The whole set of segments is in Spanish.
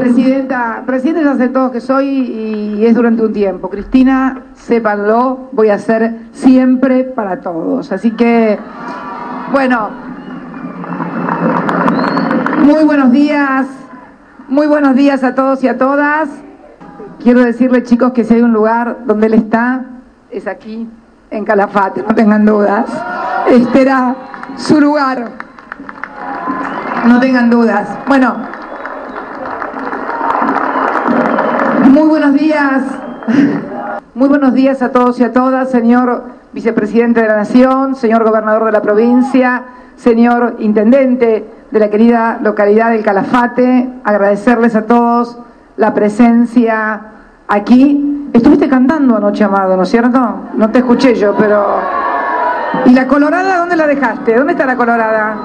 Presidenta, presidenta ya sé todo que soy y es durante un tiempo. Cristina, sépanlo, voy a ser siempre para todos. Así que, bueno, muy buenos días, muy buenos días a todos y a todas. Quiero decirle, chicos, que si hay un lugar donde él está, es aquí, en Calafate, no tengan dudas. Este era su lugar. No tengan dudas. Bueno, muy buenos días. Muy buenos días a todos y a todas, señor vicepresidente de la Nación, señor gobernador de la provincia, señor intendente de la querida localidad del Calafate. Agradecerles a todos la presencia aquí. Estuviste cantando anoche, Amado, ¿no es cierto? No te escuché yo, pero... ¿Y la colorada dónde la dejaste? ¿Dónde está la colorada?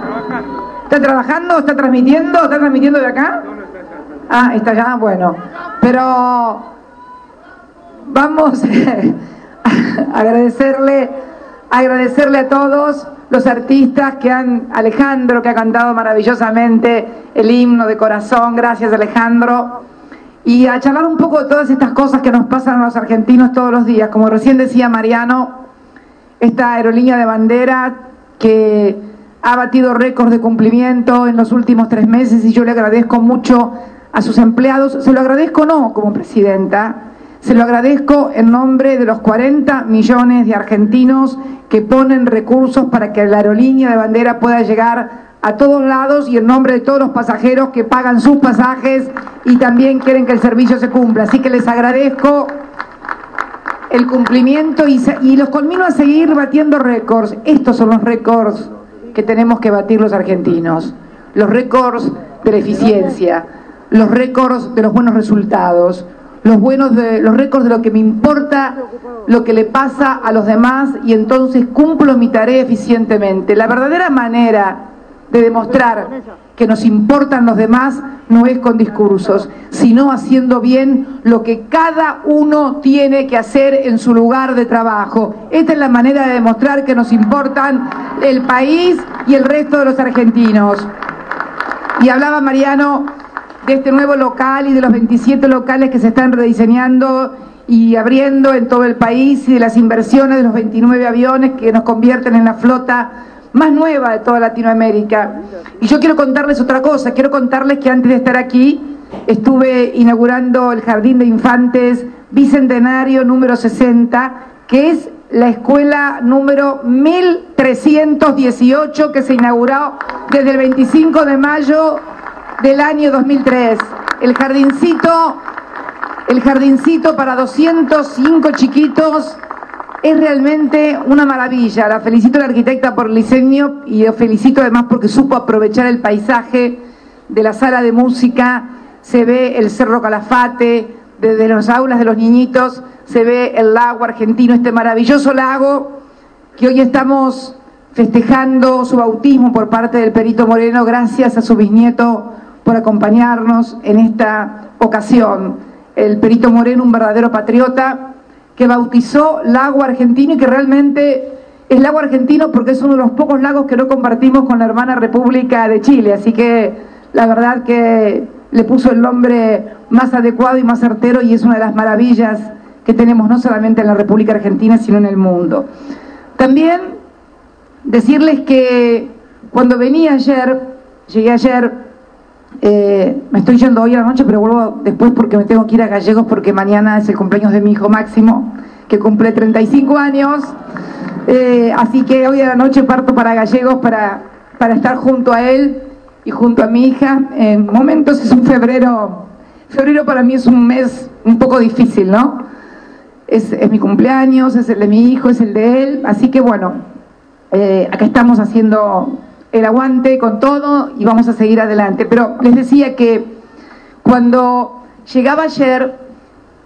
¿Está trabajando? ¿Está transmitiendo? ¿Está transmitiendo de acá? Ah, está allá, bueno. Pero vamos a agradecerle, agradecerle a todos los artistas que han, Alejandro que ha cantado maravillosamente el himno de corazón, gracias Alejandro, y a charlar un poco de todas estas cosas que nos pasan a los argentinos todos los días. Como recién decía Mariano, esta aerolínea de bandera que ha batido récords de cumplimiento en los últimos tres meses y yo le agradezco mucho a sus empleados. Se lo agradezco no como presidenta, se lo agradezco en nombre de los 40 millones de argentinos que ponen recursos para que la aerolínea de bandera pueda llegar a todos lados y en nombre de todos los pasajeros que pagan sus pasajes y también quieren que el servicio se cumpla. Así que les agradezco el cumplimiento y, los conmino a seguir batiendo récords. Estos son los récords que tenemos que batir los argentinos, los récords de la eficiencia, los récords de los buenos resultados, los buenos de, los récords de lo que me importa, lo que le pasa a los demás y entonces cumplo mi tarea eficientemente. La verdadera manera de demostrar que nos importan los demás no es con discursos, sino haciendo bien lo que cada uno tiene que hacer en su lugar de trabajo. Esta es la manera de demostrar que nos importan el país y el resto de los argentinos. Y hablaba Mariano de este nuevo local y de los 27 locales que se están rediseñando y abriendo en todo el país y de las inversiones de los 29 aviones que nos convierten en la flota más nueva de toda Latinoamérica. Y yo quiero contarles otra cosa, quiero contarles que antes de estar aquí estuve inaugurando el Jardín de Infantes Bicentenario número 60, que es la escuela número 1318 que se inauguró desde el 25 de mayo del año 2003. El jardincito, el jardincito para 205 chiquitos es realmente una maravilla. La felicito a la arquitecta por el diseño y la felicito además porque supo aprovechar el paisaje de la sala de música. Se ve el Cerro Calafate, desde las aulas de los niñitos se ve el lago argentino, este maravilloso lago que hoy estamos festejando su bautismo por parte del Perito Moreno, gracias a su bisnieto por acompañarnos en esta ocasión. El Perito Moreno, un verdadero patriota, que bautizó Lago Argentino y que realmente es Lago Argentino porque es uno de los pocos lagos que no compartimos con la hermana República de Chile. Así que la verdad que le puso el nombre más adecuado y más certero y es una de las maravillas que tenemos no solamente en la República Argentina, sino en el mundo. También decirles que cuando venía ayer, llegué ayer, eh, me estoy yendo hoy a la noche, pero vuelvo después porque me tengo que ir a Gallegos porque mañana es el cumpleaños de mi hijo Máximo, que cumple 35 años. Eh, así que hoy a la noche parto para Gallegos para, para estar junto a él y junto a mi hija. En momentos es un febrero, febrero para mí es un mes un poco difícil, ¿no? Es, mi cumpleaños, es el de mi hijo, es el de él, así que bueno, eh, acá estamos haciendo el aguante con todo y vamos a seguir adelante. Pero les decía que cuando llegaba ayer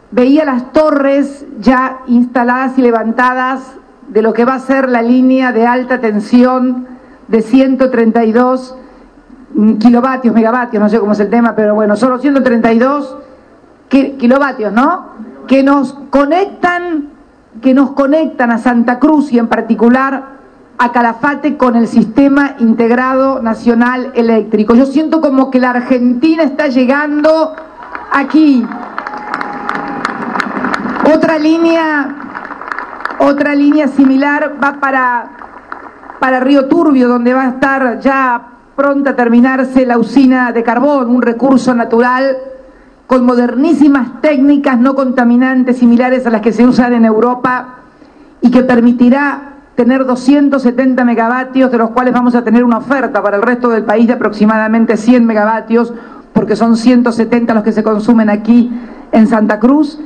veía las torres ya instaladas y levantadas de lo que va a ser la línea de alta tensión de 132 kilovatios, megavatios, no sé cómo es el tema, pero bueno, solo 132 kilovatios, ¿no? Que nos conectan, que nos conectan a Santa Cruz y en particular a Calafate con el sistema integrado nacional eléctrico. Yo siento como que la Argentina está llegando aquí. Otra línea, otra línea similar va para, para Río Turbio, donde va a estar ya pronta a terminarse la usina de carbón, un recurso natural con modernísimas técnicas no contaminantes similares a las que se usan en Europa y que permitirá tener 270 megavatios, de los cuales vamos a tener una oferta para el resto del país de aproximadamente 100 megavatios, porque son 170 los que se consumen aquí en Santa Cruz,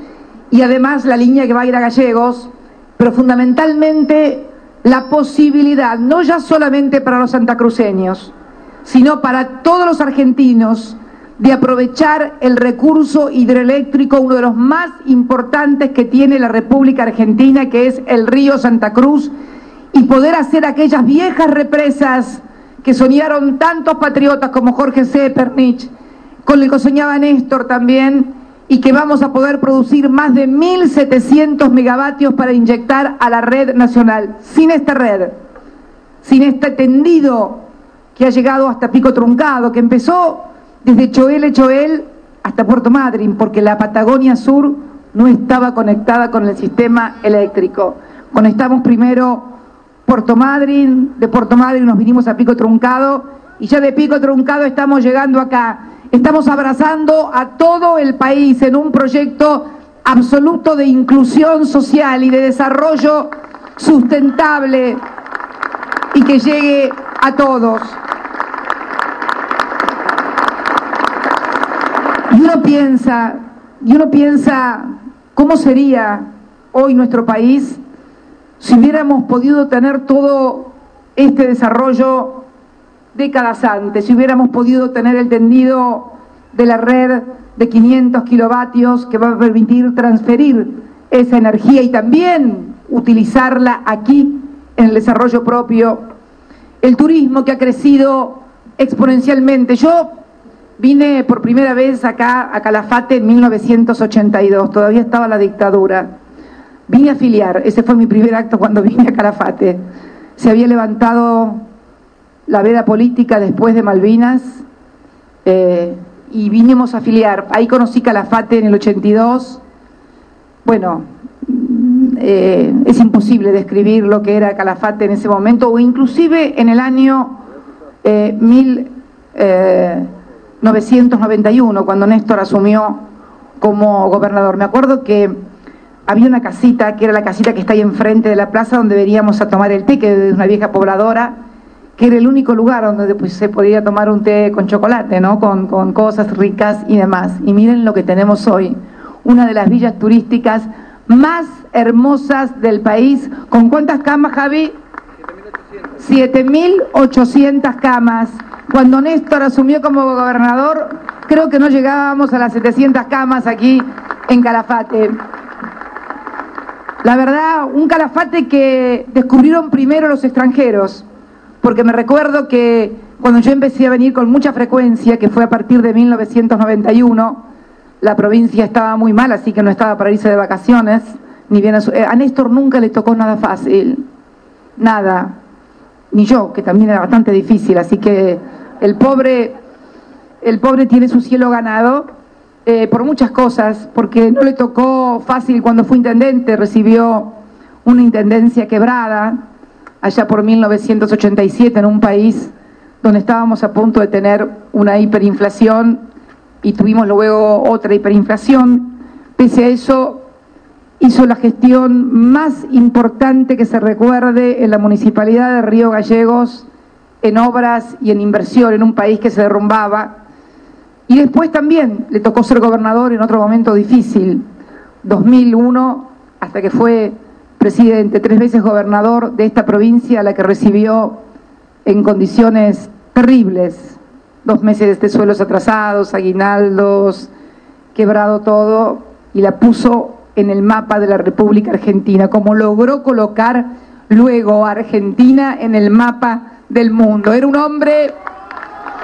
y además la línea que va a ir a Gallegos, pero fundamentalmente la posibilidad, no ya solamente para los santacruceños, sino para todos los argentinos, de aprovechar el recurso hidroeléctrico, uno de los más importantes que tiene la República Argentina, que es el río Santa Cruz, y poder hacer aquellas viejas represas que soñaron tantos patriotas como Jorge C. Pernich, con el que soñaba Néstor también, y que vamos a poder producir más de 1.700 megavatios para inyectar a la red nacional. Sin esta red, sin este tendido que ha llegado hasta Pico Truncado, que empezó desde Choel, Choel hasta Puerto Madryn, porque la Patagonia Sur no estaba conectada con el sistema eléctrico. Conectamos primero Puerto Madryn, de Puerto Madryn nos vinimos a Pico Truncado y ya de Pico Truncado estamos llegando acá. Estamos abrazando a todo el país en un proyecto absoluto de inclusión social y de desarrollo sustentable y que llegue a todos. Y uno piensa, y uno piensa cómo sería hoy nuestro país si hubiéramos podido tener todo este desarrollo décadas antes, si hubiéramos podido tener el tendido de la red de 500 kilovatios que va a permitir transferir esa energía y también utilizarla aquí en el desarrollo propio, el turismo que ha crecido exponencialmente. Yo Vine por primera vez acá a Calafate en 1982, todavía estaba la dictadura. Vine a afiliar, ese fue mi primer acto cuando vine a Calafate. Se había levantado la veda política después de Malvinas eh, y vinimos a afiliar. Ahí conocí Calafate en el 82. Bueno, eh, es imposible describir lo que era Calafate en ese momento, o inclusive en el año eh, mil... 991, cuando Néstor asumió como gobernador. Me acuerdo que había una casita, que era la casita que está ahí enfrente de la plaza, donde veníamos a tomar el té, que es una vieja pobladora, que era el único lugar donde pues, se podía tomar un té con chocolate, ¿no? Con, con cosas ricas y demás. Y miren lo que tenemos hoy, una de las villas turísticas más hermosas del país. ¿Con cuántas camas, Javi? 7.800 camas. Cuando Néstor asumió como gobernador, creo que no llegábamos a las 700 camas aquí en Calafate. La verdad, un Calafate que descubrieron primero los extranjeros, porque me recuerdo que cuando yo empecé a venir con mucha frecuencia, que fue a partir de 1991, la provincia estaba muy mal, así que no estaba para irse de vacaciones, ni bien a, eh, a Néstor nunca le tocó nada fácil, nada ni yo, que también era bastante difícil, así que el pobre, el pobre tiene su cielo ganado eh, por muchas cosas, porque no le tocó fácil cuando fue intendente, recibió una intendencia quebrada allá por 1987 en un país donde estábamos a punto de tener una hiperinflación y tuvimos luego otra hiperinflación. Pese a eso, hizo la gestión más importante que se recuerde en la municipalidad de Río Gallegos en obras y en inversión en un país que se derrumbaba. Y después también le tocó ser gobernador en otro momento difícil, 2001, hasta que fue presidente, tres veces gobernador de esta provincia, la que recibió en condiciones terribles, dos meses de suelos atrasados, aguinaldos, quebrado todo, y la puso en el mapa de la República Argentina, como logró colocar luego a Argentina en el mapa del mundo. Era un hombre,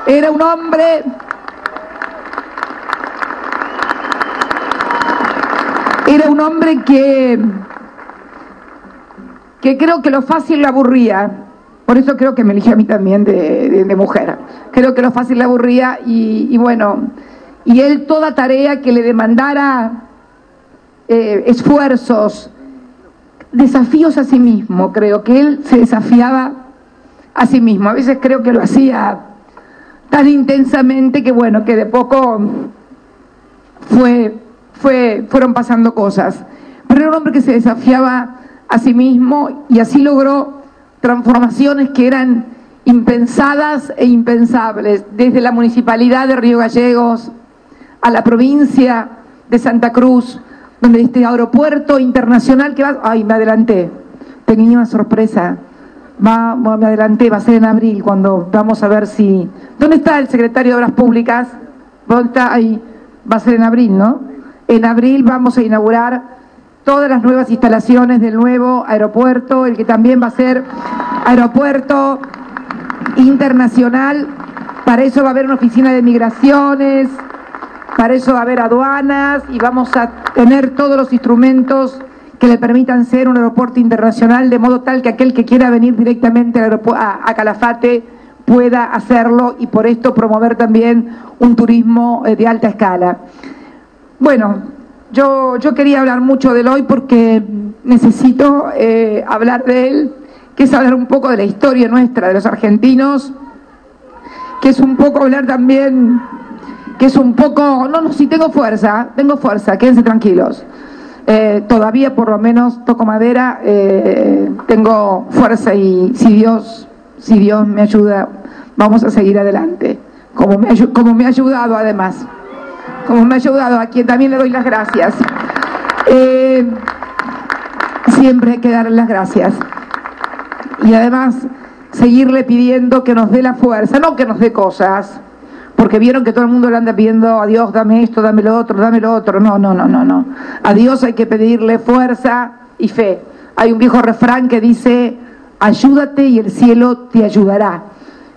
era un hombre era un hombre que que creo que lo fácil le aburría, por eso creo que me eligió a mí también de, mujer, creo que lo fácil le aburría y, y bueno, y él toda tarea que le demandara eh, esfuerzos, desafíos a sí mismo, creo que él se desafiaba a sí mismo. A veces creo que lo hacía tan intensamente que bueno, que de poco fue, fue, fueron pasando cosas. Pero era un hombre que se desafiaba a sí mismo y así logró transformaciones que eran impensadas e impensables, desde la municipalidad de Río Gallegos a la provincia de Santa Cruz, donde este aeropuerto internacional que va, ay, me adelanté, tenía sorpresa, va, me adelanté, va a ser en abril cuando vamos a ver si, ¿dónde está el secretario de Obras Públicas? ¿Dónde está? Ahí, va a ser en abril, ¿no? En abril vamos a inaugurar todas las nuevas instalaciones del nuevo aeropuerto, el que también va a ser aeropuerto internacional. Para eso va a haber una oficina de migraciones, para eso va a haber aduanas y vamos a tener todos los instrumentos que le permitan ser un aeropuerto internacional, de modo tal que aquel que quiera venir directamente a, a Calafate pueda hacerlo y por esto promover también un turismo eh, de alta escala. Bueno, yo, yo quería hablar mucho de él hoy porque necesito eh, hablar de él, que es hablar un poco de la historia nuestra, de los argentinos, que es un poco hablar también, que es un poco, no, no, si tengo fuerza, tengo fuerza, quédense tranquilos. Eh, todavía por lo menos toco madera, eh, tengo fuerza y si Dios, si Dios me ayuda, vamos a seguir adelante, como me, como me ha ayudado además como me ha ayudado, a quien también le doy las gracias. Eh, siempre hay que darle las gracias. Y además, seguirle pidiendo que nos dé la fuerza, no que nos dé cosas, porque vieron que todo el mundo le anda pidiendo a Dios, dame esto, dame lo otro, dame lo otro. No, no, no, no, no. A Dios hay que pedirle fuerza y fe. Hay un viejo refrán que dice, ayúdate y el cielo te ayudará.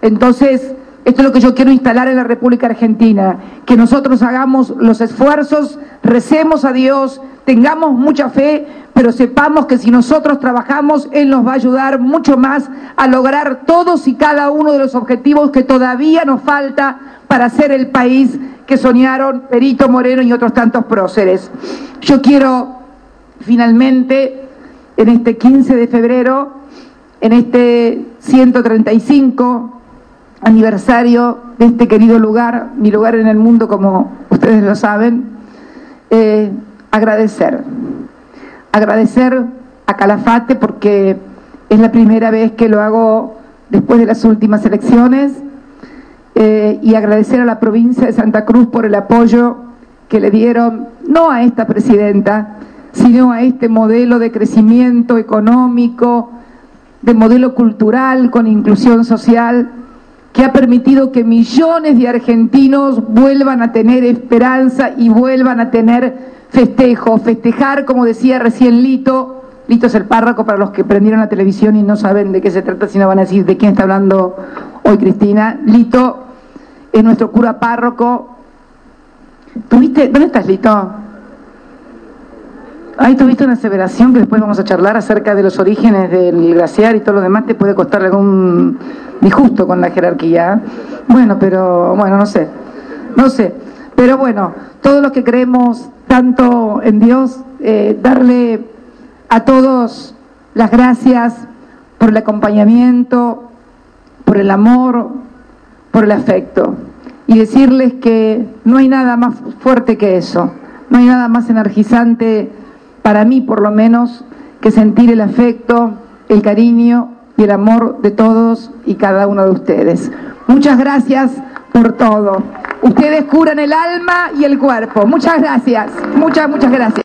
Entonces, esto es lo que yo quiero instalar en la República Argentina, que nosotros hagamos los esfuerzos, recemos a Dios, tengamos mucha fe, pero sepamos que si nosotros trabajamos, Él nos va a ayudar mucho más a lograr todos y cada uno de los objetivos que todavía nos falta para ser el país que soñaron Perito Moreno y otros tantos próceres. Yo quiero finalmente, en este 15 de febrero, en este 135 aniversario de este querido lugar, mi lugar en el mundo como ustedes lo saben, eh, agradecer. Agradecer a Calafate porque es la primera vez que lo hago después de las últimas elecciones eh, y agradecer a la provincia de Santa Cruz por el apoyo que le dieron, no a esta presidenta, sino a este modelo de crecimiento económico, de modelo cultural con inclusión social que ha permitido que millones de argentinos vuelvan a tener esperanza y vuelvan a tener festejo, festejar, como decía recién Lito, Lito es el párroco para los que prendieron la televisión y no saben de qué se trata, sino van a decir de quién está hablando hoy Cristina. Lito es nuestro cura párroco. ¿Dónde estás, Lito? Ahí tuviste una aseveración que después vamos a charlar acerca de los orígenes del glaciar y todo lo demás, te puede costar algún disgusto con la jerarquía. Bueno, pero bueno, no sé, no sé. Pero bueno, todos los que creemos tanto en Dios, eh, darle a todos las gracias por el acompañamiento, por el amor, por el afecto. Y decirles que no hay nada más fuerte que eso, no hay nada más energizante para mí por lo menos, que sentir el afecto, el cariño y el amor de todos y cada uno de ustedes. Muchas gracias por todo. Ustedes curan el alma y el cuerpo. Muchas gracias. Muchas, muchas gracias.